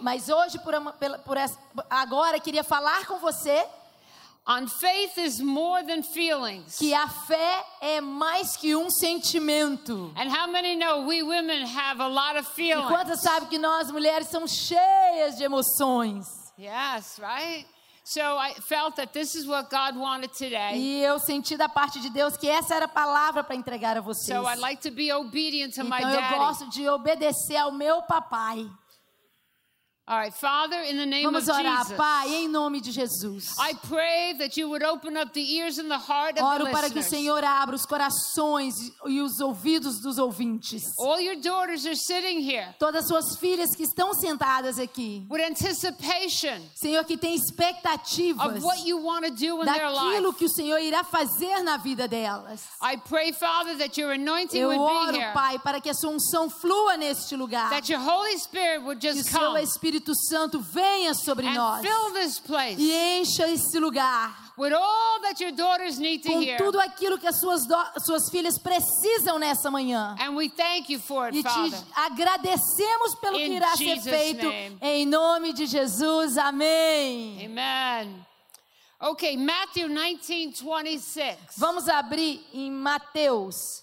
Mas hoje, por, por essa- agora, queria falar com você on faith is more than feelings. que a fé é mais que um sentimento. And how many know we women have a lot of E feelings? quantas sabem que nós mulheres somos cheias de emoções? Yes, right? So I felt that this is what God wanted today. E eu senti da parte de Deus que essa era a palavra para entregar a vocês. So I'd like to be obedient to my Então eu daddy. gosto de obedecer ao meu papai. All right, Father, in the name Vamos of orar, Jesus. Pai, em nome de Jesus. I pray that you would open up the ears and the heart of Oro the para que o. Senhor abra os corações e os ouvidos dos ouvintes. All your daughters are sitting here Todas as suas filhas que estão sentadas aqui. with anticipation Senhor, que tem expectativas of what you want to do in their daquilo life. que o Senhor irá fazer na vida delas. I pray, Father, that your anointing Eu would be oro, here, Pai, para que a sua unção flua neste lugar. that your Holy Spirit would Que o just seu come Espírito Santo venha sobre nós fill this place e encha esse lugar with all that your daughters need to com tudo aquilo que as suas, do- suas filhas precisam nessa manhã. And we thank you for it, E te Father. agradecemos pelo que In irá ser Jesus' feito. name. Em nome de Jesus, amém. Amen. Okay, Matthew 19, 26. Vamos abrir em Mateus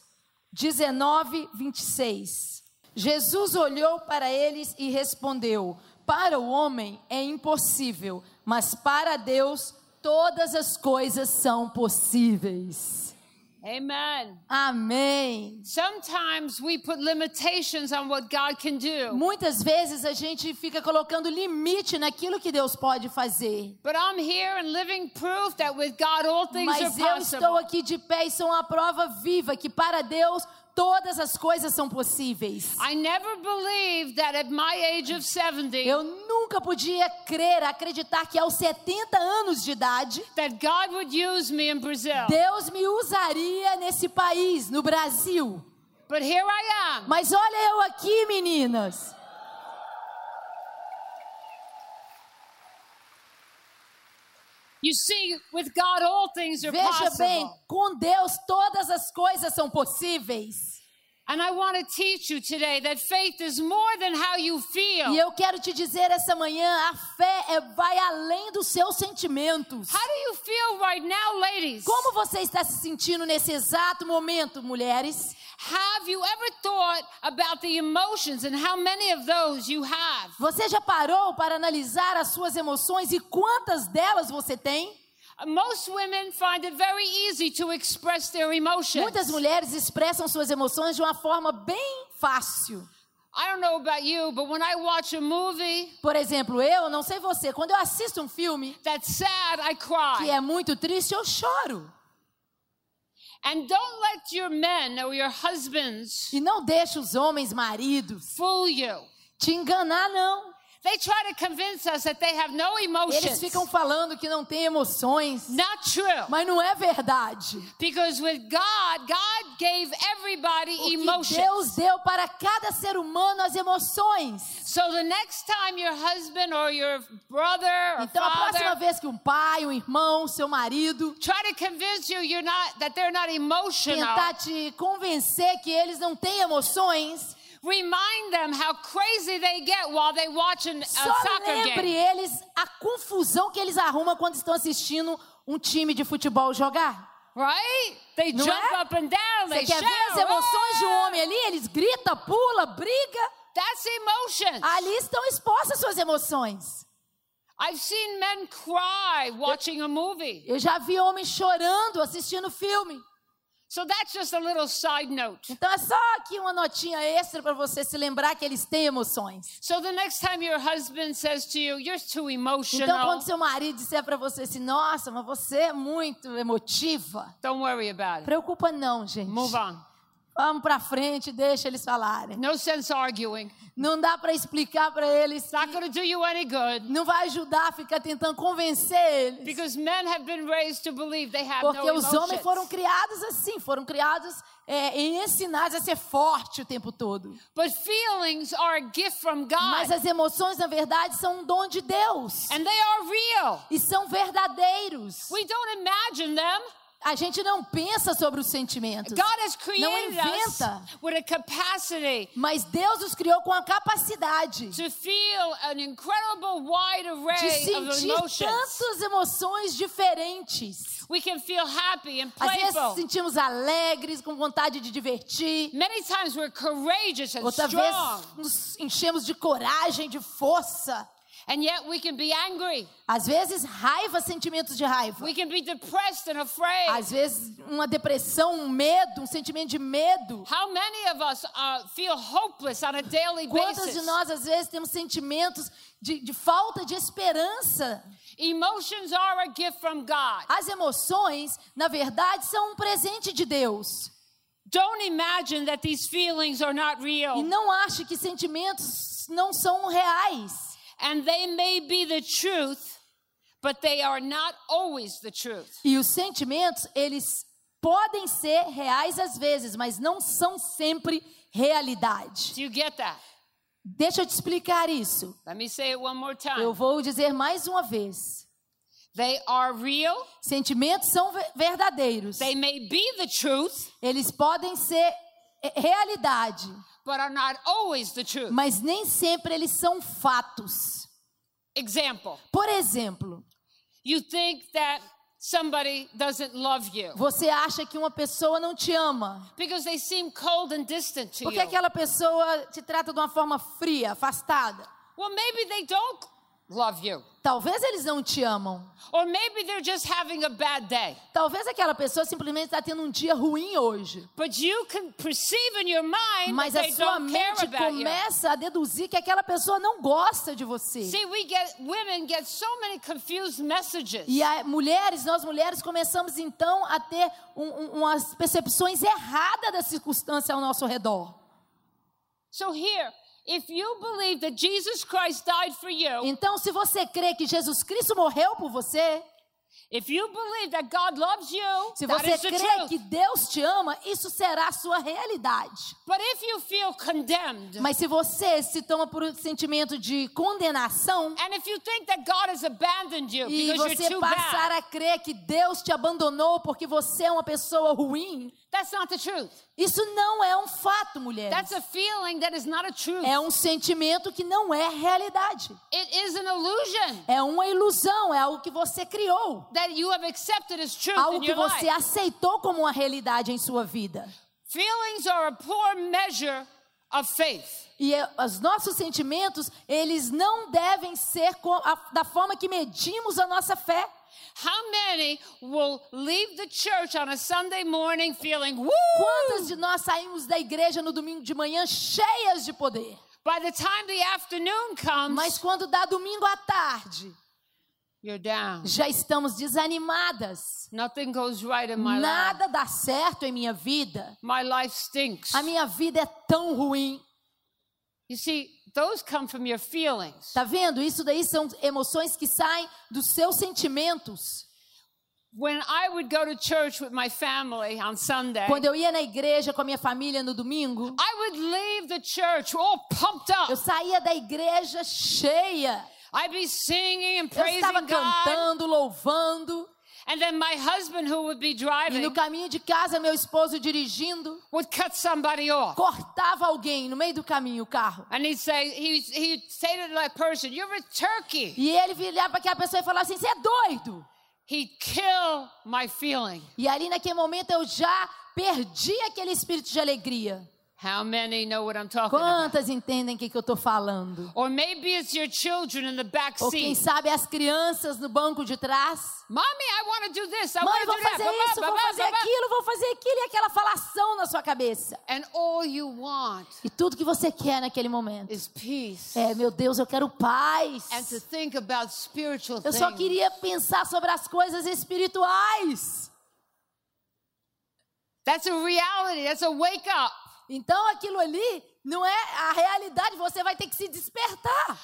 19, 26. Jesus olhou para eles e respondeu: Para o homem é impossível, mas para Deus todas as coisas são possíveis. Amen. Amém. Sometimes we put limitations on what God can do. Muitas vezes a gente fica colocando limite naquilo que Deus pode fazer. But I'm here and living proof that with God all things are Mas eu estou possible. aqui de pé e sou uma prova viva que para Deus todas as coisas são possíveis. I never believed that at my age of 70 Eu nunca podia crer, acreditar que aos 70 anos de idade, that God would use me in Brazil. Deus me usaria nesse país, no Brasil. But here I am. Mas olha eu aqui, meninas. See, with God all things are Veja bem, possible. com Deus todas as coisas são possíveis. And I want to teach you today that faith is more than how you feel. E eu quero te dizer essa manhã, a fé é- vai além dos seus sentimentos. How do you feel right now, ladies? Como você está se sentindo nesse exato momento, mulheres? Have you ever thought about the emotions and how many of those you have? Você já parou para analisar as suas emoções e quantas delas você tem? Most women find it very easy to express their emotions. Muitas mulheres expressam suas emoções de uma forma bem fácil. I don't know about you, but when I watch a movie Por exemplo, eu, não sei você, quando eu assisto um filme that's sad, I que cry. é muito triste, eu choro. And don't let your men or your husbands E não deixe os homens maridos fool you. te enganar, não. They try to convince us that they have no Eles emotions. ficam falando que não tem emoções, Not true. mas não é verdade. Because with God, God gave everybody Porque emotions. Deus deu para cada ser humano as emoções. So the next time your husband or your brother or Então, a próxima vez que um pai, um irmão, seu marido try to convince you you're not that they're not emotional, tentar te convencer que eles não têm emoções, remind them how crazy they get while they watch an, a só soccer lembre game. eles a confusão que eles arrumam quando estão assistindo um time de futebol jogar. Right? They Não jump é? up and down, Você they quer ver as emoções de um homem ali? Eles gritam, pula, briga. That's emotion. Ali estão expostas suas emoções. I've seen men cry watching a movie. Eu já vi homens chorando assistindo filme. So that's just a little side note. Então é só aqui uma notinha extra para você se lembrar que eles têm emoções. So the next time your husband says to you, "You're too Então emotional," quando seu marido disser para você assim, nossa, mas você é muito emotiva, don't worry about it. preocupa não, gente. Move on. Vamos para frente, deixa eles falarem. No sense arguing. Não dá para explicar para eles. Not do you any good Não vai ajudar ficar tentando convencer eles. because men have been raised to believe they have Porque no os emotions. homens foram criados assim, foram criados é, ensinados a ser forte o tempo todo. But feelings are a gift from Mas God, as emoções, na verdade, são um dom de Deus. and they are real. E são verdadeiros. We don't imagine them. A gente não pensa sobre os sentimentos. God has Não inventa. with a capacity Mas Deus nos criou com a capacidade to feel an incredible wide de sentir tantas emoções diferentes. We can feel happy and Às vezes playful. sentimos alegres, com vontade de divertir. Many times we're courageous and Outra strong, vez nos enchemos de coragem, de força. And yet we can be angry. Às vezes raiva, sentimentos de raiva. We can be depressed and afraid. Às vezes uma depressão, um medo, um sentimento de medo. How many of us uh, feel hopeless on a daily Quantas basis? de nós às vezes temos sentimentos de, de falta de esperança? Emotions are a gift from God. As emoções, na verdade, são um presente de Deus. Don't imagine that these feelings are not E real. não ache que sentimentos não são reais. And they may be the truth, but they are not always the truth. E os sentimentos, eles podem ser reais às vezes, mas não são sempre realidade. Do you get that? Deixa eu te explicar isso. Let me say it one more Eu time. vou dizer mais uma vez. They are real. Sentimentos são ve- verdadeiros. They may be the truth, Eles podem ser é, realidade, but are not always the truth. mas nem sempre eles são fatos. Example, Por exemplo, you think that somebody doesn't love you você acha que uma pessoa não te ama, because they seem cold and distant to porque aquela pessoa te trata de uma forma fria, afastada. Well, maybe they don't love you. Talvez eles não te amam. Or maybe they're just having a bad day. Talvez aquela pessoa simplesmente está tendo um dia ruim hoje. But you can perceive in your mind Mas that a they sua don't care mente you. começa a deduzir que aquela pessoa não gosta de você. See, we get women get so many confused messages. E a, mulheres, nós mulheres começamos então a ter um- um- umas percepções erradas da circunstância ao nosso redor. So here, you believe that Jesus Christ died for you, Então, se você crê que Jesus Cristo morreu por você, if you believe that God loves you, se that você is the crê truth. que Deus te ama, isso será a sua realidade. But if you feel condemned, Mas se você se toma por um sentimento de condenação and if you think that God has abandoned you e você you're too passar bad, a crer que Deus te abandonou porque você é uma pessoa ruim, that's not the truth. isso não é um fato, mulheres. That's a feeling that is not a truth. É um sentimento que não é realidade. It is an illusion É uma ilusão, é algo que você criou. that you have accepted as truth Algo in que your você life. aceitou como uma realidade em sua vida. Feelings are a poor measure of faith. E é, os nossos sentimentos, eles não devem ser da forma que medimos a nossa fé. How many will leave the church on a Sunday morning feeling, woo? Quantas de nós saímos da igreja no domingo de manhã cheias de poder? By the time the afternoon comes, Mas quando dá domingo à tarde, you're down. já estamos desanimadas. Nothing goes right in my life. Nada dá certo em minha vida. My life stinks. A minha vida é tão ruim. You see, those come from your feelings. Tá vendo? Isso daí são emoções que saem dos seus sentimentos. When I would go to church with my family on Sunday, Quando eu ia na igreja com a minha família no domingo, I would leave the church all pumped up. eu saía da igreja cheia. I'd be singing and Eu praising estava God. cantando, louvando. And then my husband, who would be E driving, no caminho de casa, meu esposo dirigindo, would cut somebody off. cortava alguém no meio do caminho o carro. And he'd say, he'd, he'd say to that person, You're a turkey. E ele virava para aquela pessoa e falava assim: Você é doido? He'd kill my feeling. E ali naquele momento eu já perdi aquele espírito de alegria. How many know what I'm talking about? Quantas entendem o que, que eu estou falando? Or maybe it's your children in the back Ou quem seat. sabe as crianças no banco de trás. Mommy, I want to do this. I Mãe, want to vou do that. fazer ba, isso, ba, vou fazer ba, ba. aquilo, vou fazer aquilo, e aquela falação na sua cabeça. And all you want E tudo que você quer naquele momento is peace. é, meu Deus, eu quero paz. And to think about spiritual Eu só things. queria pensar sobre as coisas espirituais. That's a reality. That's a wake up. Então aquilo ali Não é a realidade, você vai ter que se despertar.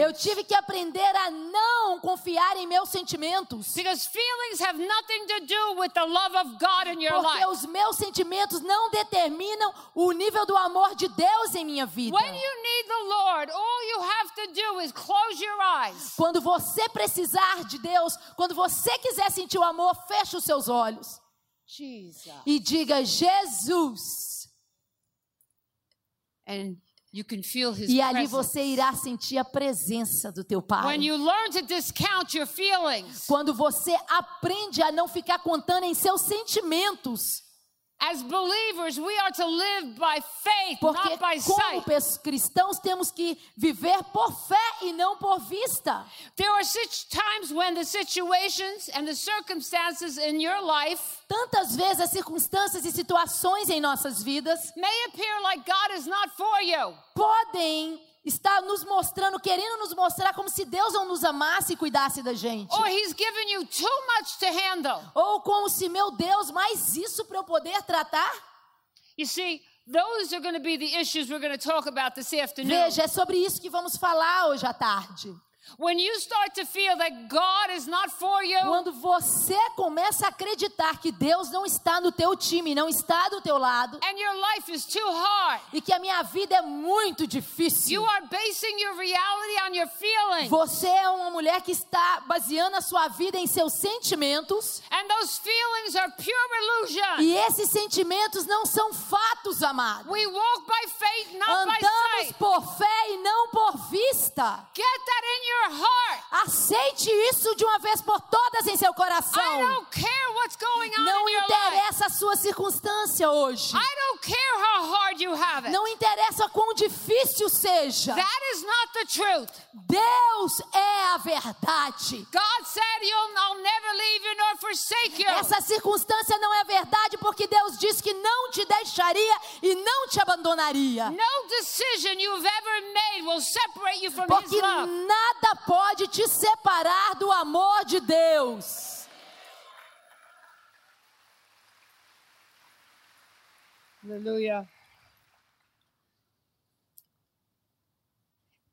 Eu tive que aprender a não confiar em meus sentimentos. Because feelings have nothing to do with the love of God in your Porque os meus sentimentos não determinam o nível do amor de Deus em minha vida. When you need the Lord, all you have to do is close your eyes. Quando você precisar de Deus, quando você quiser sentir o amor, feche os seus olhos. E diga: Jesus. And you can feel his E ali você irá sentir a presença do teu Pai. When you learn to discount your feelings, Quando você aprende a não ficar contando em seus sentimentos. Porque not by como cristãos temos que viver por fé e não por vista. There are such times when the situations and the circumstances in your life Tantas vezes as circunstâncias e situações em nossas vidas may appear like God is not for you. podem estar nos mostrando, querendo nos mostrar como se Deus não nos amasse e cuidasse da gente. Or he's given you too much to handle. Ou como se, meu Deus, mais isso para eu poder tratar? You see, those are going to be the issues we're going to talk about this afternoon. Veja, é sobre isso que vamos falar hoje à tarde. When you start to feel that God is not for you, Quando você começa a acreditar que Deus não está no teu time, não está do teu lado, and your life is too hard, e que a minha vida é muito you difícil. are basing your reality on your feelings. Você é uma mulher que está baseando a sua vida em seus sentimentos, And those feelings are pure illusion. e esses sentimentos não são fatos, amado. We walk by faith, not by Andamos sight. por fé e não por vista. Get that in your. Aceite isso de uma vez por todas em seu I coração. don't care what's going on Não interessa a sua circunstância hoje. Não interessa quão difícil seja. That is not the truth. Deus é a verdade. God said he'll, I'll never leave you nor forsake you. Essa circunstância não é verdade porque Deus disse que não te deixaria e não te abandonaria. No decision you've ever made will separate you from Porque love. Nada pode te separar do amor de Deus. Hallelujah.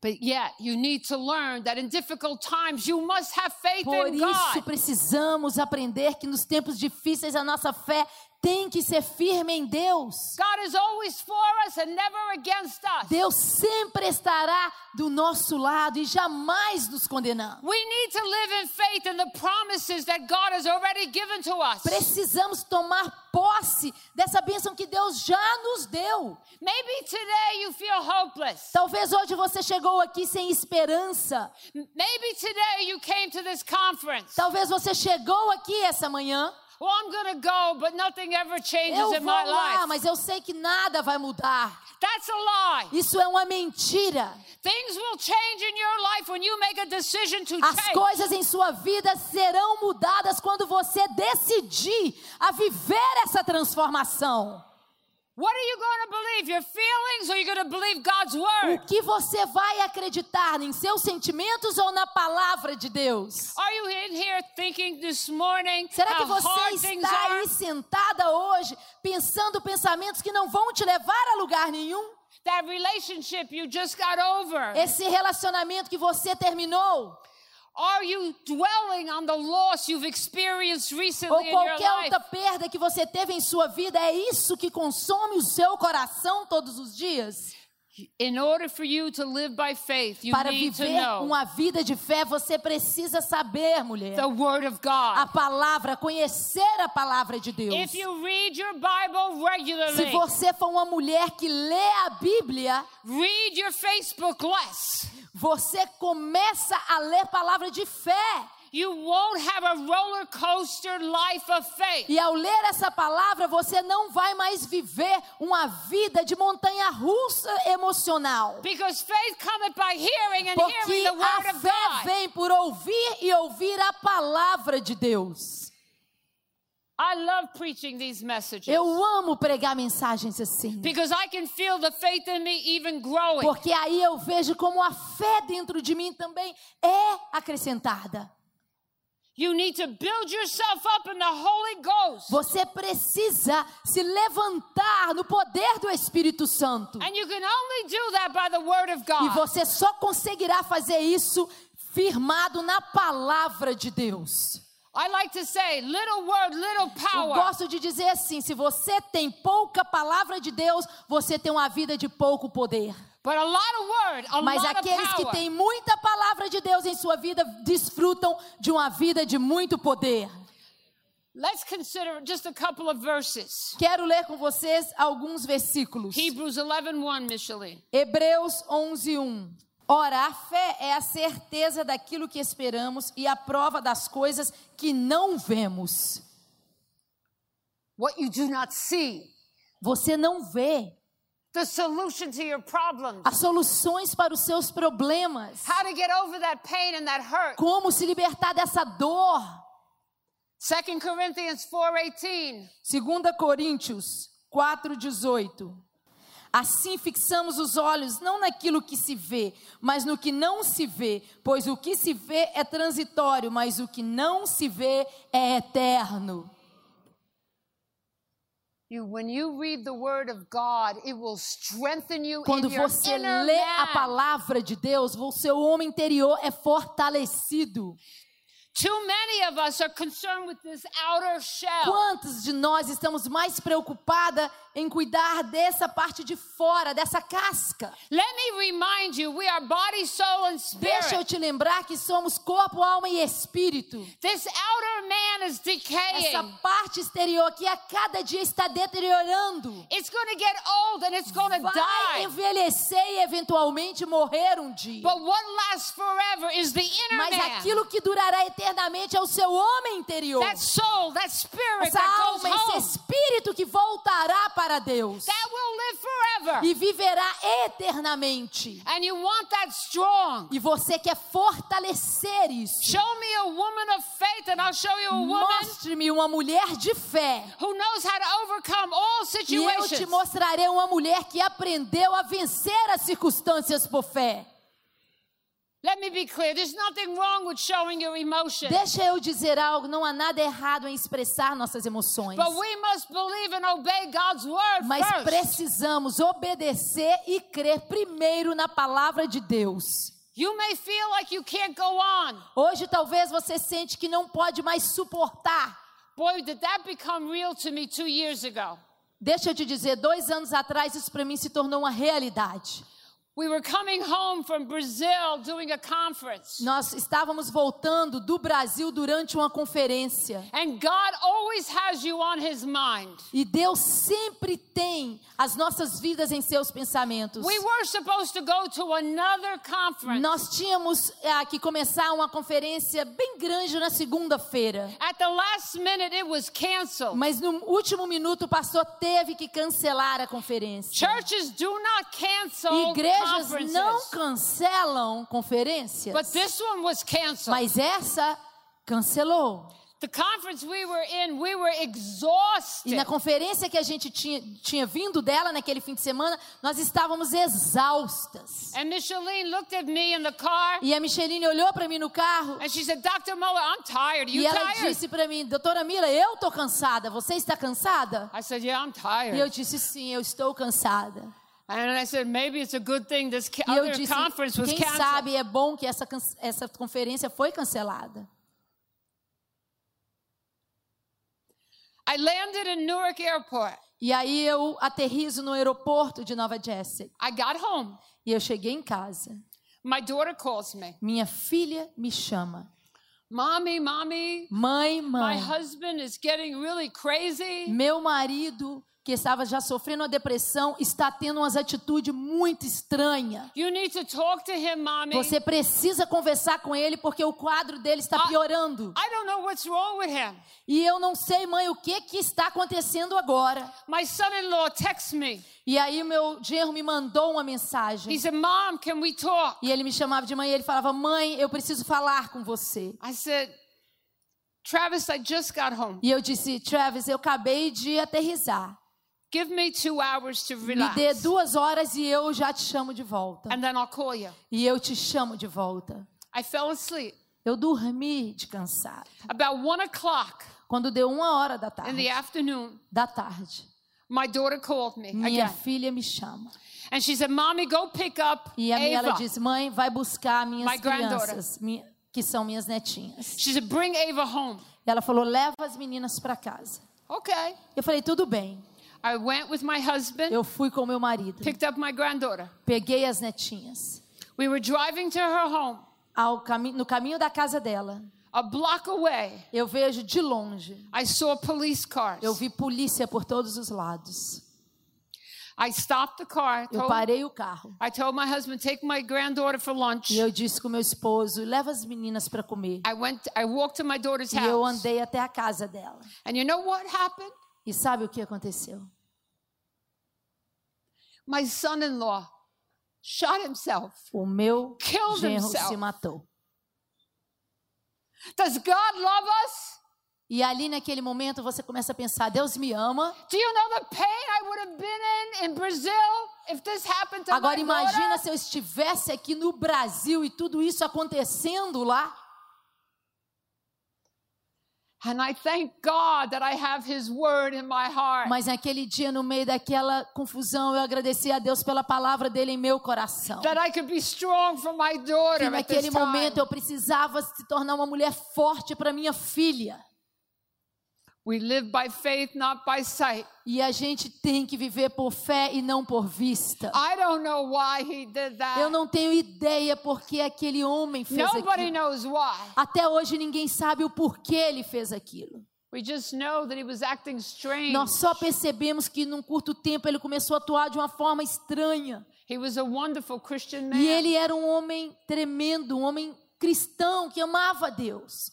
But yet, you need to learn that in difficult times, you must have faith Por in isso God. precisamos aprender que nos tempos difíceis a nossa fé tem que ser firme em Deus. God is always for us and never against us. Deus sempre estará do nosso lado e jamais nos condenando. We need to live in faith in the promises that God has already given to us. Precisamos tomar posse dessa bênção que Deus já nos deu. Maybe today you feel hopeless. Talvez hoje você chegou aqui sem esperança. Maybe today you came to this conference. Talvez você chegou aqui essa manhã. Well, I'm going to go, but nothing ever changes Eu in vou my lá, life. mas eu sei que nada vai mudar. That's a lie. Isso é uma mentira. Things will change in your life when you make a decision to As change. coisas em sua vida serão mudadas quando você decidir a viver essa transformação. O que você vai acreditar em seus sentimentos ou na palavra de Deus? Are you in here thinking this morning Será que você está are? aí sentada hoje pensando pensamentos que não vão te levar a lugar nenhum? Esse relacionamento que você terminou? Are you dwelling on the loss you've experienced Ou recently in your qualquer life? outra perda que você teve em sua vida? É isso que consome o seu coração todos os dias? In order for you to live by faith, you Para need to viver uma vida de fé, você precisa saber, mulher, the word of a palavra, conhecer a palavra de Deus. If you read your Bible Se você for uma mulher que lê a Bíblia, read your Facebook less. você começa a ler palavra de fé. You won't have a roller coaster life of faith. E ao ler essa palavra, você não vai mais viver uma vida de montanha russa emocional. Because faith cometh by hearing and Porque hearing the word a of fé God. vem por ouvir e ouvir a palavra de Deus. I love preaching these messages. Eu amo pregar mensagens assim. Because I can feel the faith in me even growing. Porque aí eu vejo como a fé dentro de mim também é acrescentada. Você precisa se levantar no poder do Espírito Santo. And you can only do that by the Word of E você só conseguirá fazer isso firmado na palavra de Deus. I like to say, little word, little Eu gosto de dizer assim: se você tem pouca palavra de Deus, você tem uma vida de pouco poder. But a lot of word, a Mas lot of aqueles que têm muita palavra de Deus em sua vida desfrutam de uma vida de muito poder. Let's consider just a couple of verses. Quero ler com vocês alguns versículos. Hebrews 11:1, Micheline. Hebreus 11:1. Ora, a fé é a certeza daquilo que esperamos e a prova das coisas que não vemos. What you do not see, Você não vê the solution to your problems, as soluções para os seus problemas. how to get over that pain and that hurt. Como se libertar dessa dor. 2 Corinthians 4:18. 2 Coríntios 4:18. Assim fixamos os olhos não naquilo que se vê, mas no que não se vê, pois o que se vê é transitório, mas o que não se vê é eterno. Quando você lê a palavra de Deus, o seu homem interior é fortalecido. Quantos de nós estamos mais preocupada em cuidar dessa parte de fora, dessa casca? Let me remind you, we are body, soul, and Deixa eu spirit. te lembrar que somos corpo, alma e espírito. This outer man is Essa decaying. parte exterior que a cada dia está deteriorando. It's going to get old and it's going to Vai die. envelhecer e eventualmente morrer um dia. But what lasts forever is the inner Mas aquilo que durará eternamente é o seu homem interior. That soul, that spirit Essa that goes alma, esse espírito que voltará para Deus That will live forever. e viverá eternamente. And you want that strong. E você quer fortalecer isso. Show me a woman of faith and I'll show you a woman Mostre-me uma mulher de fé. who knows how to overcome all E eu te mostrarei uma mulher que aprendeu a vencer as circunstâncias por fé. Deixa eu dizer algo, não há nada errado em expressar nossas emoções. But we must believe and obey God's word Mas precisamos obedecer e crer primeiro na palavra de Deus. You may feel like you can't go on. Hoje talvez você sente que não pode mais suportar. Boy, did that become real to me two years ago. Deixa eu te dizer, dois anos atrás isso para mim se tornou uma realidade. We were coming home from Brazil doing a conference. Nós estávamos voltando do Brasil durante uma conferência. And God always has you on his mind. E Deus sempre tem as nossas vidas em seus pensamentos. We were supposed to go to another conference. Nós tínhamos ah, que começar uma conferência bem grande na segunda-feira. At the last minute, it was canceled. Mas no último minuto o pastor teve que cancelar a conferência. Churches do not cancel Igrejas conferences. não cancelam conferências. But this one was canceled. Mas essa cancelou. the conference we were in, we were E exhausted. na conferência que a gente tinha, tinha vindo dela naquele fim de semana, nós estávamos exaustas. And Micheline looked at me in the car E a Micheline olhou para mim no carro and she said, Dr. I'm tired. Are you e ela tired? disse para mim, doutora Mila, eu tô cansada. Você está cansada? I said, Yeah, I'm tired. E eu disse sim, eu estou cansada. And I said, Maybe it's a good thing this ca- E eu disse, conference was quem canceled. sabe é bom que essa, essa conferência foi cancelada. I landed in Newark Airport. E aí eu aterrizo no aeroporto de Nova Jersey. I got home. E eu cheguei em casa. My daughter calls me. Minha filha me chama. Mommy, mommy, Mãe, my mãe, husband is getting really crazy. meu marido, que estava já sofrendo uma depressão, está tendo umas atitudes muito estranhas. You need to talk to him, mommy. Você precisa conversar com ele porque o quadro dele está Ah. piorando. I don't know what's wrong with him. E eu não sei, mãe, o que que está acontecendo agora. My son-in-law texts me. E aí meu genro me mandou uma He mensagem. said, Mom, can we talk? E ele me chamava de mãe e ele falava: "Mãe, eu preciso falar com você". I said, Travis, I just got home. E eu disse: "Travis, eu acabei de aterrissar. Give me two hours to Me relax. dê duas horas e eu já te chamo de volta. And then I'll call you. E eu te chamo de volta". I fell asleep. Eu dormi de cansado. About one o'clock Quando deu uma hora da in the tarde, afternoon, da tarde, my daughter called me minha again. filha me chama. And she said, Mommy, go pick up E a minha, ela Ava. disse: Mãe, vai buscar minhas My crianças, mi- que são minhas netinhas. She said, Bring Ava home. E ela falou: Leva as meninas para casa. Okay. Eu falei: Tudo bem. I went with my husband, Eu fui com meu marido, picked up my granddaughter. peguei as netinhas. We were driving to her home, Ao cami no caminho da casa dela, a block away. eu vejo de longe, I saw police cars. eu vi polícia por todos os lados. I stopped the car. Eu parei o carro I told my husband, take my granddaughter for lunch. e eu disse com meu esposo: Leva as meninas para comer. I went. I walked to my daughter's E eu house. andei até a casa dela. And you know what happened? E sabe o que aconteceu? My son-in-law shot himself. O meu Killed genro himself. se matou. Does God love us? E ali naquele momento você começa a pensar: Deus me ama. Do you know the pain I would have been in in Brazil if this happened to Agora imagina se eu estivesse aqui no Brasil e tudo isso acontecendo lá. And I thank God that I have His Word in my heart. Mas naquele dia, no meio daquela confusão, eu agradeci a Deus pela palavra dele em meu coração. that I could be strong for my daughter Que naquele momento eu precisava se tornar uma mulher forte para minha filha. We live by faith, not by sight. E a gente tem que viver por fé e não por vista. I don't know why he did that. Eu não tenho ideia porque aquele homem fez Nobody aquilo. knows why. Até hoje ninguém sabe o porquê ele fez aquilo. We just know that he was acting strange. Nós só percebemos que num curto tempo ele começou a atuar de uma forma estranha. He was a wonderful Christian man. E ele era um homem tremendo, um homem cristão que amava Deus.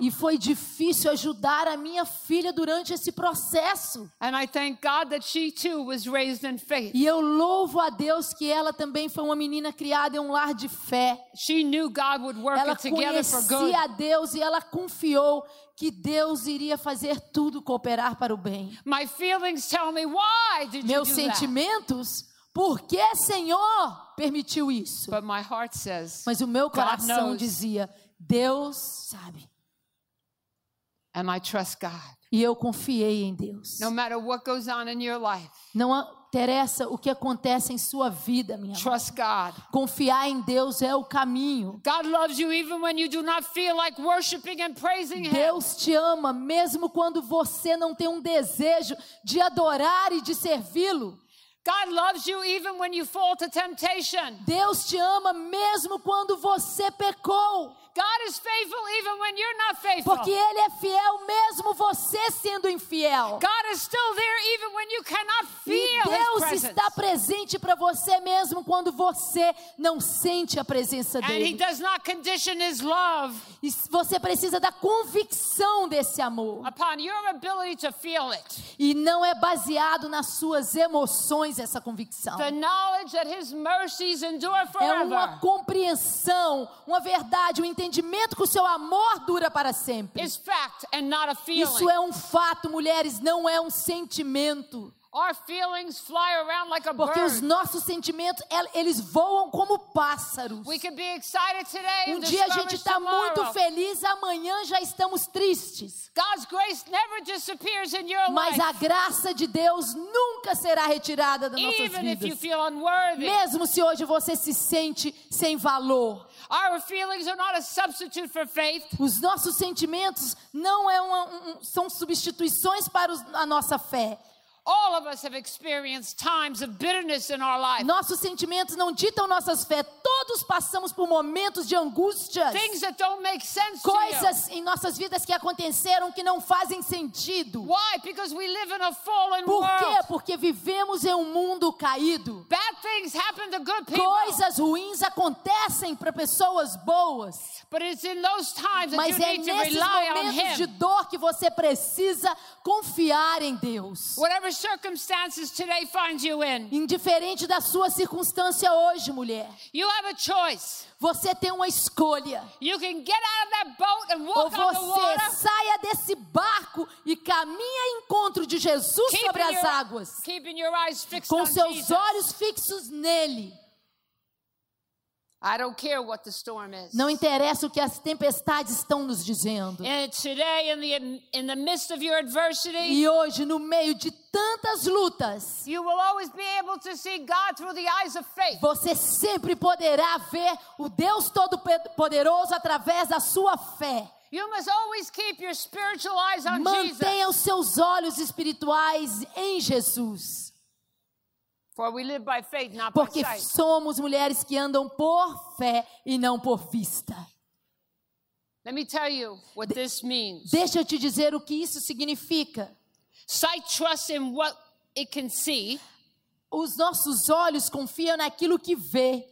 E foi difícil ajudar a minha filha durante esse processo. And I thank God that she too was raised in faith. E eu louvo a Deus que ela também foi uma menina criada em um lar de fé. She knew God would work Ela it together for good. conhecia a Deus e ela confiou que Deus iria fazer tudo cooperar para o bem. My feelings tell me why did you Meus sentimentos, por que, Senhor, permitiu isso? But my heart says, Mas o meu coração dizia: Deus sabe. and I trust God. E eu confiei em Deus. No matter what goes on in your life, Não interessa o que acontece em sua vida, minha trust God. Confiar em Deus é o caminho. God loves you even when you do not feel like worshiping and praising Him. Deus te ama mesmo quando você não tem um desejo de adorar e de servi-lo. Deus te ama mesmo quando você pecou. God is faithful even when you're not faithful. Porque Ele é fiel mesmo você sendo infiel. God is still there even when you cannot E Deus está presente para você mesmo quando você não sente a presença And He dele. does not condition His love E você precisa da convicção desse amor. upon your ability to feel it. E não é baseado nas suas emoções essa convicção. The knowledge that His mercies endure É uma compreensão, uma verdade, um entendimento que o seu amor dura para sempre. Isso é um fato, mulheres, não é um sentimento. Our feelings fly around like a Porque os nossos sentimentos, el- eles voam como pássaros. We can be excited today Um dia a gente está muito feliz, amanhã já estamos tristes. God's grace never disappears in your Mas life, a graça de Deus nunca será retirada das nossas even if you vidas. feel unworthy. Mesmo se hoje você se sente sem valor. Os nossos sentimentos não é uma- um- são substituições para a nossa fé. All of us have experienced times of bitterness in our life. Nossos sentimentos não ditam nossas fé. Todos passamos por momentos de angústias. Things that don't make sense to you. Coisas em nossas vidas que aconteceram que não fazem sentido. Why? Because we live in a fallen Por quê? world. Porque vivemos em um mundo caído. Bad things happen to good people. Coisas ruins acontecem para pessoas boas. But it's in those times that Mas you é need to nesses rely on momentos de dor que você precisa confiar em Deus. Whatever circumstances today finds you in, Indiferente da sua circunstância hoje, mulher, you have a choice. você tem uma escolha. You can get out of that boat and Ou walk on the você water. saia desse barco e caminha em encontro de Jesus sobre as águas, com on seus olhos fixos nele. I don't care what the storm is. Não interessa o que as tempestades estão nos dizendo. And today, in the in the midst of your adversity, E hoje, no meio de tantas lutas, you will always be able to see God through the eyes of faith. você sempre poderá ver o Deus Todo-Poderoso através da sua fé. You must always keep your spiritual eyes on Jesus. Mantenha os seus olhos espirituais em Jesus. For we live by faith, not by Porque somos mulheres que andam por fé e não por vista. Let me tell you what this means. Deixa eu te dizer o que isso significa. Sight trusts in what it can see. Os nossos olhos confiam naquilo que vê,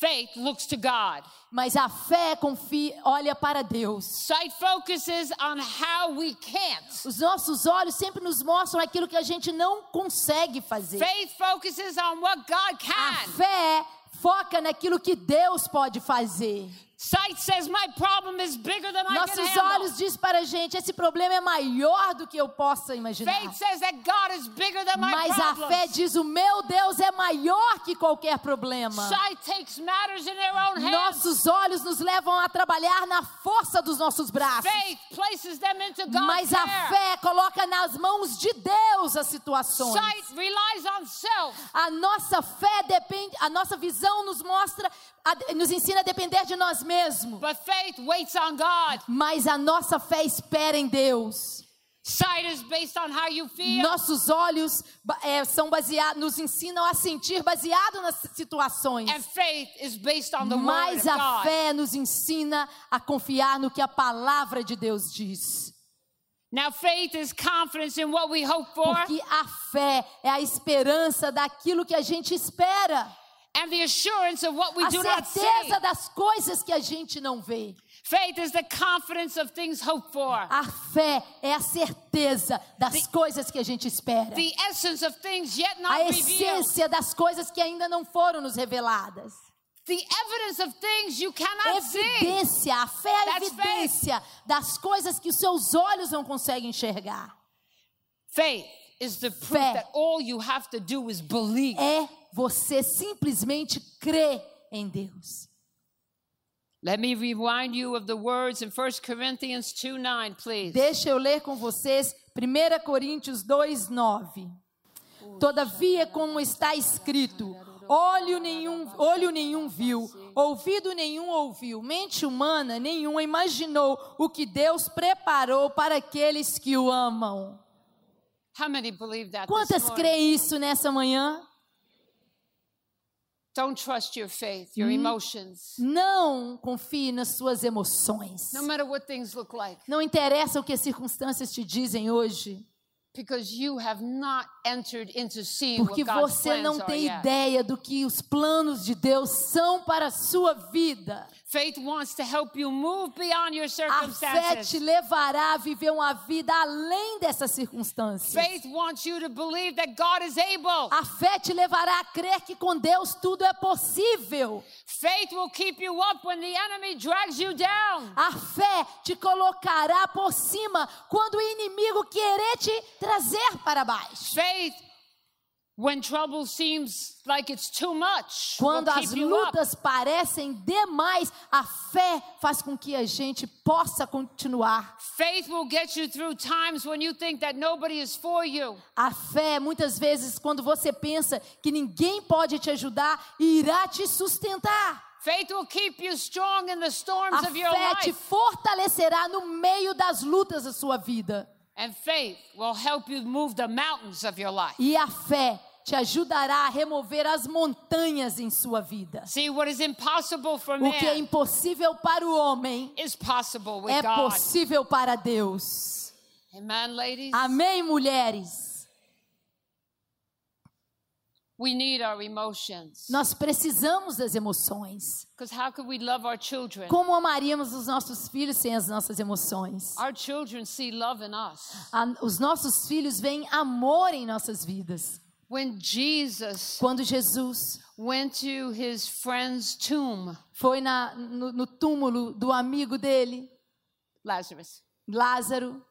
Faith looks to God. mas a fé confia, olha para Deus. Sight focuses on how we can't. Os nossos olhos sempre nos mostram aquilo que a gente não consegue fazer. Faith focuses on what God A can. fé foca naquilo que Deus pode fazer. Sight says my problem is bigger than I can Nossos olhos diz para a gente, esse problema é maior do que eu possa imaginar. Faith says that God is bigger than my Mas a fé diz, o meu Deus é maior que qualquer problema. Nossos olhos nos levam a trabalhar na força dos nossos braços. Mas a fé coloca nas mãos de Deus as situações. A nossa fé depende, a nossa visão nos mostra, a- nos ensina a depender de nós mesmos. But faith waits on God. Mas a nossa fé espera em Deus. Sight is based on how you feel. Nossos olhos é, são baseados, nos ensinam a sentir baseado nas situações. And faith is based on the word Mas of a fé nos ensina a confiar no que a palavra de Deus diz. Now faith is confidence in what we hope for Porque a fé é a esperança daquilo que a gente espera. And the assurance of what we A do not see. certeza das coisas que a gente não vê. Faith is the confidence of things hoped for. A fé é a certeza das coisas que a gente espera. The essence of things yet A not revealed. essência das coisas que ainda não foram nos reveladas. The evidence of things you cannot see. Evidência, a fé é a evidência das coisas que os seus olhos não conseguem enxergar. Faith is the proof that all you have to do is believe. É você simplesmente crer em Deus. Let me remind you of the words in 1 Corinthians 2 9, please. Deixa eu ler com vocês 1 Coríntios 2, 9. Todavia, como está escrito, olho nenhum, olho nenhum viu, ouvido nenhum ouviu, mente humana nenhuma imaginou o que Deus preparou para aqueles que o amam. Quantas creem isso nessa manhã? Don't trust your faith, your emotions. Não confie nas suas emoções. No matter what things look like, Não interessa o que as circunstâncias te dizem hoje, porque você não tem ideia do que os planos de Deus são para a sua vida. A fé te levará a viver uma vida além dessas circunstâncias. A fé te levará a crer que com Deus tudo é possível. A fé te colocará por cima quando o inimigo querer te trazer para baixo. Faith, when trouble seems like it's too much, Quando as lutas parecem demais, a fé faz com que a gente possa continuar. Faith will get you through times when you think that nobody is for you. A fé, muitas vezes, quando você pensa que ninguém pode te ajudar, irá te sustentar. Faith will keep you strong in the storms A of your fé te life. fortalecerá no meio das lutas da sua vida. And faith will help you move the mountains of your life. E a fé te ajudará a remover as montanhas em sua vida. See, what is impossible for O que é impossível para o homem is possible with é God. possível para Deus. Amen, ladies? Amém, mulheres? We need our emotions. Nós precisamos das emoções. Because how could we love our children? Como amaríamos os nossos filhos sem as nossas emoções? Our children see love in us. A- os nossos filhos veem amor em nossas vidas. When Jesus Quando Jesus went to his friend's tomb, foi na, no, no túmulo do amigo dele, Lazarus, Lázaro,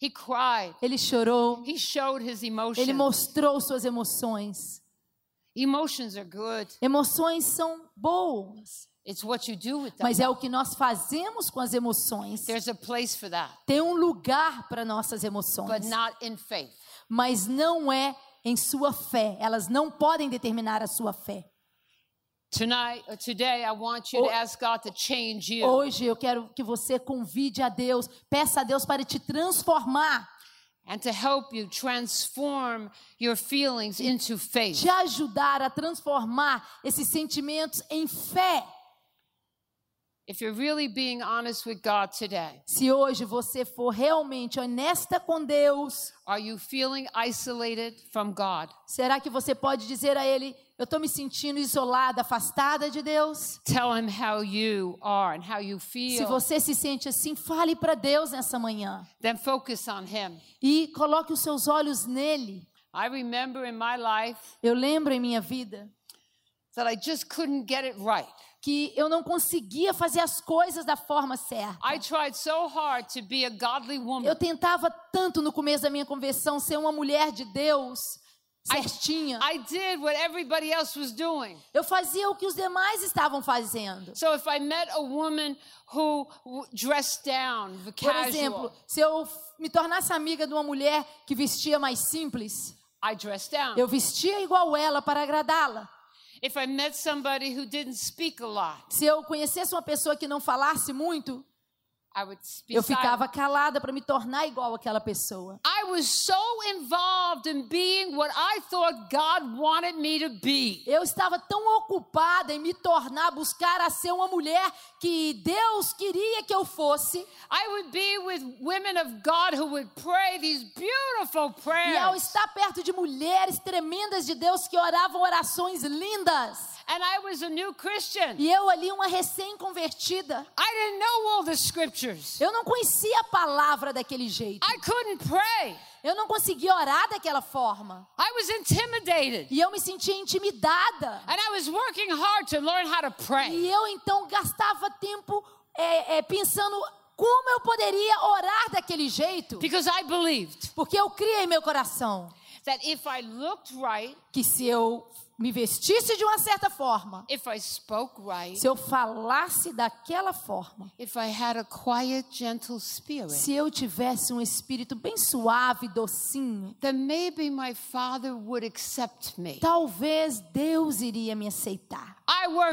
he cried. ele chorou, He showed his emotions. ele mostrou suas emoções. Emotions are good. Emoções são boas, It's what you do with them. mas é o que nós fazemos com as emoções. There's a place for that, Tem um lugar para nossas but emoções, not in faith. mas não é em sua fé. Elas não podem determinar a sua fé. Tonight or today, I want you to ask God to change you. Hoje eu quero que você convide a Deus, peça a Deus para te transformar, and to help you transform your feelings into faith. te ajudar a transformar esses sentimentos em fé. If you're really being honest with God today, Se hoje você for realmente honesta com Deus, are you feeling isolated from God? será que você pode dizer a Ele: Eu estou me sentindo isolada, afastada de Deus? Tell him how you are and how you Se feel. você se sente assim, fale para Deus nessa manhã Then focus on him. e coloque os seus olhos nele. I remember in my life Eu lembro em minha vida that I just couldn't get it right. Que eu não conseguia fazer as coisas da forma certa. I so. Eu tentava tanto no começo da minha conversão ser uma mulher de Deus, certinha. I did what everybody else was doing. Eu fazia o que os demais estavam fazendo. So if I met a woman who dressed down, the Por casual, exemplo, se eu me tornasse amiga de uma mulher que vestia mais simples, I dressed down. eu vestia igual ela para agradá-la. Se eu conhecesse uma pessoa que não falasse muito, eu ficava calada para me tornar igual àquela pessoa. I was so involved in being what I thought God wanted me to be. Eu estava tão ocupada em me tornar, buscar a ser uma mulher que Deus queria que eu fosse. I would be with women of God who would pray these beautiful E ao estar perto de mulheres tremendas de Deus que oravam orações lindas. And I was a new Christian. E eu ali, uma recém-convertida. I didn't know all the scriptures. Eu não conhecia a palavra daquele jeito. I couldn't pray. Eu não conseguia orar daquela forma. I was intimidated. E eu me sentia intimidada. And I was working hard to learn how to pray. E eu então gastava tempo é, é, pensando como eu poderia orar daquele jeito. Because I believed Porque eu criei em meu coração that if I looked right, que se eu me vestisse de uma certa forma, if I spoke right, se eu falasse daquela forma, if I had a quiet, gentle spirit, se eu tivesse um espírito bem suave, docinho, then maybe my father would accept me. talvez Deus iria me aceitar.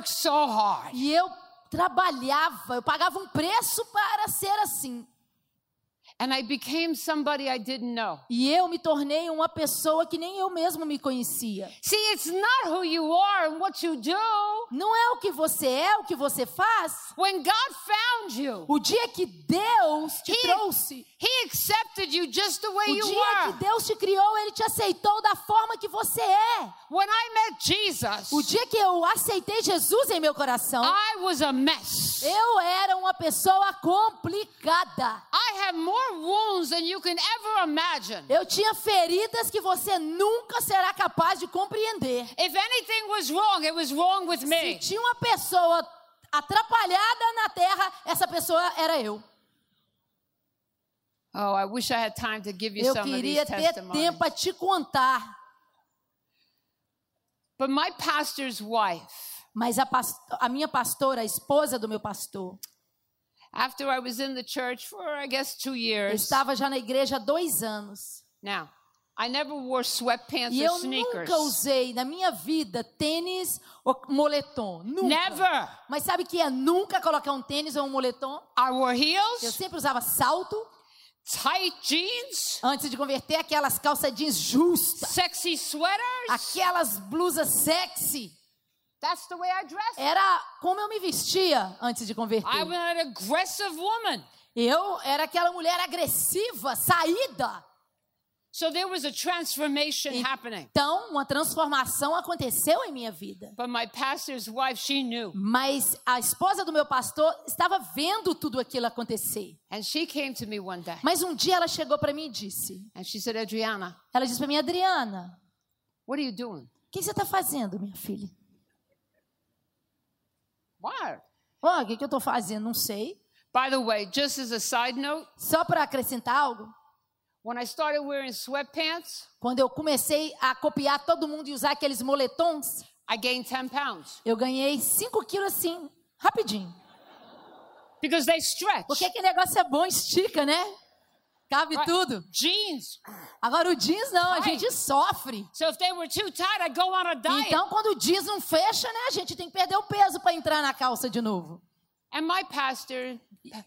So hard. E eu trabalhava, eu pagava um preço para ser assim. And I became somebody I didn't know. E eu me tornei uma pessoa que nem eu mesmo me conhecia. See, it's not who you are and what you do. Não é o que você é, o que você faz. When God found you, O dia que Deus te He- trouxe, He accepted you just the way o dia que. Deus te criou, Ele te aceitou da forma que você é. When I met Jesus, O dia que eu aceitei Jesus em meu coração, I was a mess. eu era uma pessoa complicada. I have more wounds than you can ever imagine. Eu tinha feridas que você nunca será capaz de compreender. If anything was wrong, it was wrong with Se me. tinha uma pessoa atrapalhada na terra, essa pessoa era eu. Oh, I wish I had time to give you Eu some of queria these ter tempo a te contar. But my pastor's wife, Mas a, a minha pastora, a esposa do meu pastor, after I was in the church for, I guess, two eu years. estava já na igreja há dois anos. Now, I never wore sweatpants E or eu sneakers. nunca usei na minha vida tênis ou moletom. Nunca. Never. Mas sabe que é nunca colocar um tênis ou um moletom? I wore Eu heels, sempre usava salto. Tight jeans, Antes de converter aquelas calças jeans justas. sexy sweaters. Aquelas blusas sexy. That's the way I dressed. Era como eu me vestia antes de I converter. was an aggressive woman. Eu era aquela mulher agressiva, saída. So there was a transformation happening. Então, uma transformação aconteceu em minha vida. But my pastor's wife, she knew. Mas a esposa do meu pastor estava vendo tudo aquilo acontecer. And she came to me one day Mas um dia ela chegou para mim e disse: and she said, Adriana, Ela disse para mim, Adriana, what are you doing? o que você está fazendo, minha filha? What? Ó, o que, que eu estou fazendo? Não sei. By the way, just as a side note, Só para acrescentar algo, Quando eu comecei a copiar todo mundo e usar aqueles moletons, I gained 10 pounds eu ganhei 5 quilos assim, rapidinho. because they stretch. Porque aquele negócio é bom, estica, né? Cabe Right. tudo. Jeans. Agora o jeans não, a gente sofre. So if they were too tight, I'd go on a diet. Então quando o jeans não fecha, né, a gente tem que perder o peso para entrar na calça de novo. And my pastor,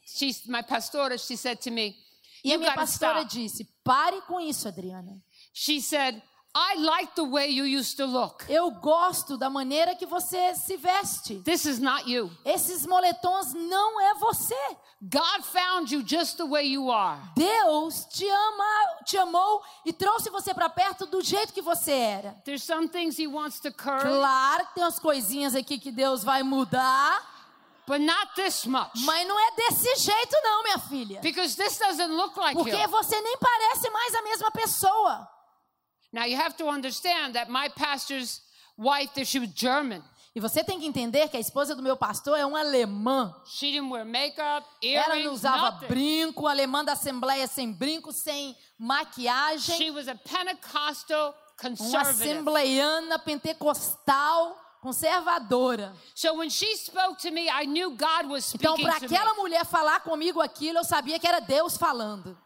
she's my pastora, she said to me, E a "You minha pastora stop." disse: pare com isso, Adriana. She said, "I like the way you used to look. Eu gosto da maneira que você se veste. This is not you. Esses moletons não é você. God found you just the way you are. Deus te ama, te amou e trouxe você para perto do jeito que você era. There's some things He wants to curb, Claro tem umas coisinhas aqui que Deus vai mudar, but not this much. mas não é desse jeito não, minha filha. Because this doesn't look like Porque Him. você nem parece mais a mesma pessoa. Now you have to understand that my pastor's wife, that she was German. E você tem que entender que a esposa do meu pastor é uma alemã. She didn't wear makeup, Ela não earrings, usava nothing. brinco, alemã da Assembleia sem brinco, sem maquiagem. She was a Pentecostal Uma assembleiana pentecostal conservadora. So when she spoke to me, I knew God was Então, para aquela mulher falar comigo aquilo, eu sabia que era Deus falando.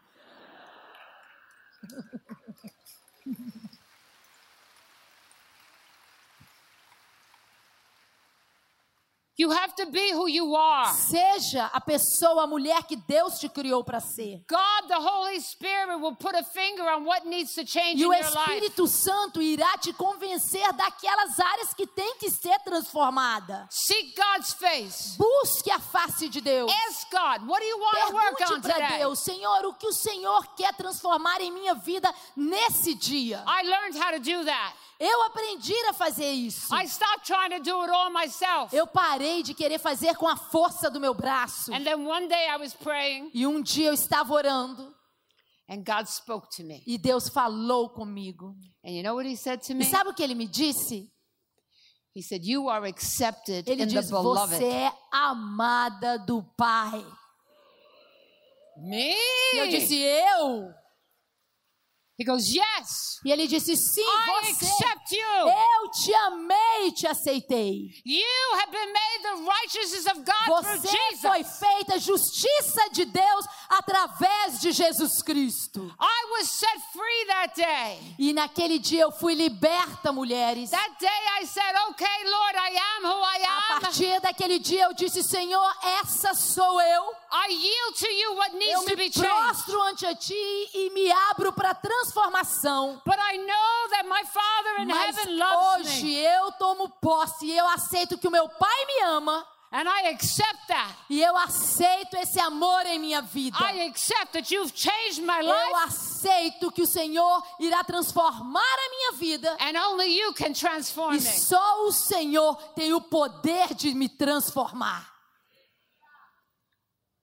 You have to be who you are. Seja a pessoa, a mulher que Deus te criou para ser. God, the Holy Spirit, will put a finger on what needs to change E in o your life. Espírito Santo irá te convencer daquelas áreas que tem que ser transformada. Seek God's face. Busque a face de Deus. Ask God, what do you want to work on Pergunte para today? Deus, Senhor, o que o Senhor quer transformar em minha vida nesse dia? I learned how to do that. Eu aprendi a fazer isso. I stopped trying to do it all myself. Eu parei de querer fazer com a força do meu braço. And then one day I was praying, E um dia eu estava orando and God spoke to me. e Deus falou comigo. And you know what He said to E sabe o que ele me disse? He said, You are accepted Ele in the disse: beloved. Você é amada do Pai. Me? E eu disse: Eu? He goes, Yes, E ele disse: Sim, I você. accept you. Eu te amei te aceitei. You have been made the righteousness of God through Você foi feita justiça de Deus através de Jesus Cristo. I was set free that day. E naquele dia eu fui liberta, mulheres. That day I said, Okay, Lord, I am who I A partir daquele dia eu disse: Senhor, essa sou eu. I yield to you what needs Eu to me be changed. prostro ante ti e me abro para transformação. But I know that my Father in Mas heaven loves hoje eu tomo posse e eu aceito que o meu Pai me ama And I accept that. e eu aceito esse amor em minha vida. I accept that you've changed my Eu life. aceito que o Senhor irá transformar a minha vida And only you can transform e só o Senhor tem o poder de me transformar.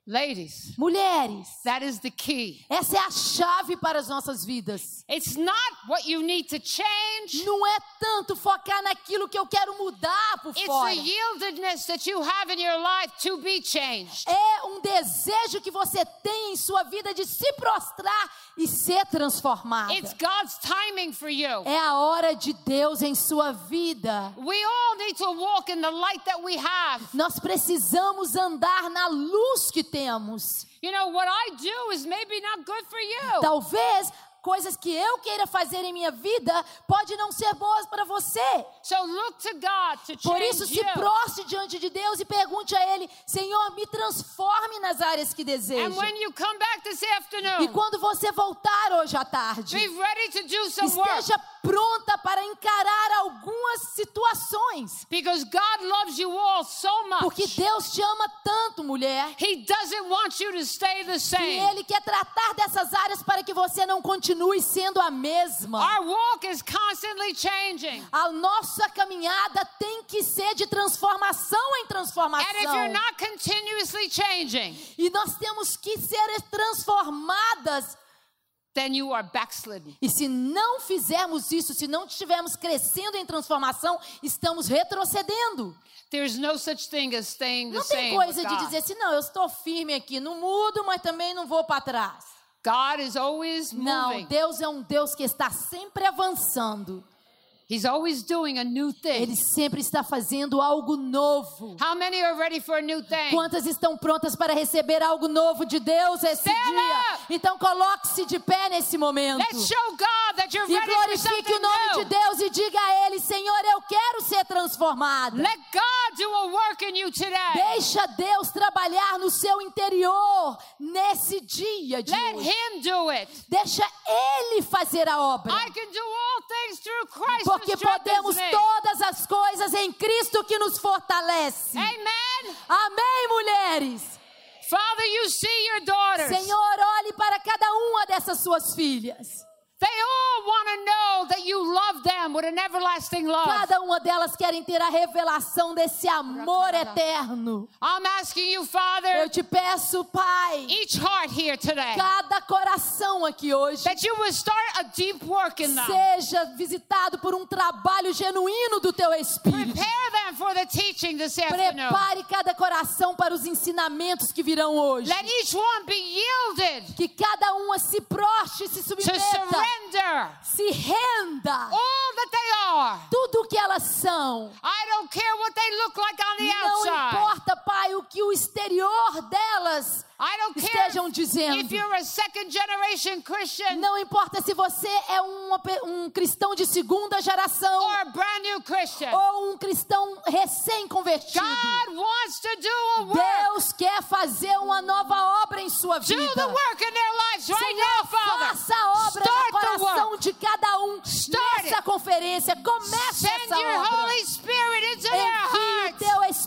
Ladies, Mulheres, that is the key. essa é a chave para as nossas vidas. It's not what you need to change. Não é tanto focar naquilo que eu quero mudar por It's fora. the yieldedness that you have in your life to be changed. É um desejo que você tem em sua vida de se prostrar e ser transformada. It's God's timing for you. É a hora de Deus em sua vida. We all need to walk in the light that we have. Nós precisamos andar na luz que temos. You know, what I do is maybe not good for you. Talvez coisas que eu queira fazer em minha vida pode não ser boas para você. So look to God to Por isso, se you. prostre diante de Deus e pergunte a Ele: Senhor, me transforme nas áreas que deseja. And when you come back this E afternoon, quando você voltar hoje à tarde, be ready to do some work. esteja pronta para encarar algumas situações. Because God loves you all so Porque much. Deus te ama tanto, mulher, He doesn't want you to stay the same. Ele quer tratar dessas áreas para que você não continue sendo a mesma. Our walk is constantly changing. A nossa caminhada tem que ser de transformação em And if you're transformação. not continuously changing, E nós temos que ser transformadas. Then you are backslidden. E se não fizermos isso, se não estivermos crescendo em transformação, estamos retrocedendo. There's no such thing as staying the Não tem same. coisa de God. dizer assim, não, eu estou firme aqui, não mudo, mas também não vou para trás. God is always Não, moving. Deus é um Deus que está sempre avançando. He's always doing a new thing. Ele sempre está fazendo algo novo. How many are ready for a new thing? Quantas estão prontas para receber algo novo de Deus esse Stand dia? up! Então coloque-se de pé nesse momento. Let's show God that you're E ready for glorifique something o nome new. de Deus e diga a Ele: Senhor, eu quero ser transformada. Let God do a work in you today. Deixa Deus trabalhar no seu interior nesse dia de Let hoje. Him do it. Deixa Ele fazer a obra. I can do all things through Christ Porque podemos todas as coisas em Cristo que nos fortalece. Amen. Amém, mulheres? Father, you see your daughters. Senhor, olhe para cada uma dessas suas filhas. They all want to know that you love them with an everlasting love. Cada uma delas querem ter a revelação desse amor eterno. I'm asking you, Father, Eu te peço, Pai, each heart here today, cada coração aqui hoje that you will start a deep work in them. seja visitado por um trabalho genuíno do teu Espírito. Prepare them for the teaching this afternoon. Prepare cada coração para os ensinamentos que virão hoje. Let each one be yielded Que cada uma se proste, se to submeta, surrender se renda. all that they are. Tudo o que elas são. I don't care what they look like on the Não outside. importa, Pai, o que o exterior delas estejam dizendo. if you're a second generation Christian Não importa se você é uma um cristão de segunda geração or a brand new Christian. ou um cristão recém-convertido. God wants to do a work. Deus fazer uma nova obra em sua Do the vida. work in their lives right Senhor, now, faça a obra Start no coração de cada um Start nessa conferência. Comece Send essa your obra. Holy Spirit into Envie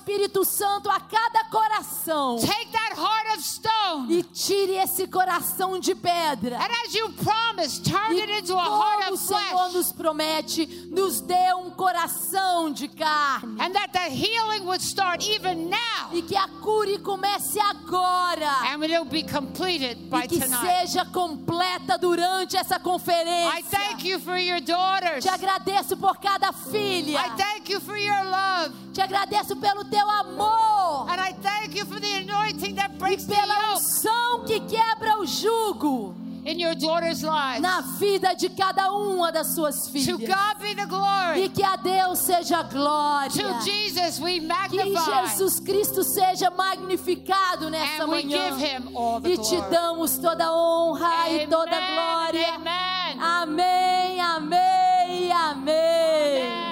Espírito Santo a cada coração Take that heart of stone. e tire esse coração de pedra. And as you promised, turn E it into a heart como o of Senhor flesh. nos promete, nos dê um coração de carne. And that the healing would start even now. E que a cure comece agora. And it'll be completed by E que tonight. seja completa durante essa I conferência. thank you for your daughters. Te agradeço por cada filha. I thank you for your love. Te agradeço pelo teu amor. And I thank you for the anointing that E pela unção que quebra o jugo in your daughters' lives. na vida de cada uma das suas To filhas. God be the E que a Deus seja a glória. Que. Jesus Cristo seja magnificado nessa And manhã. E te damos toda honra e toda Amen, glória. Amen. Amém, amém.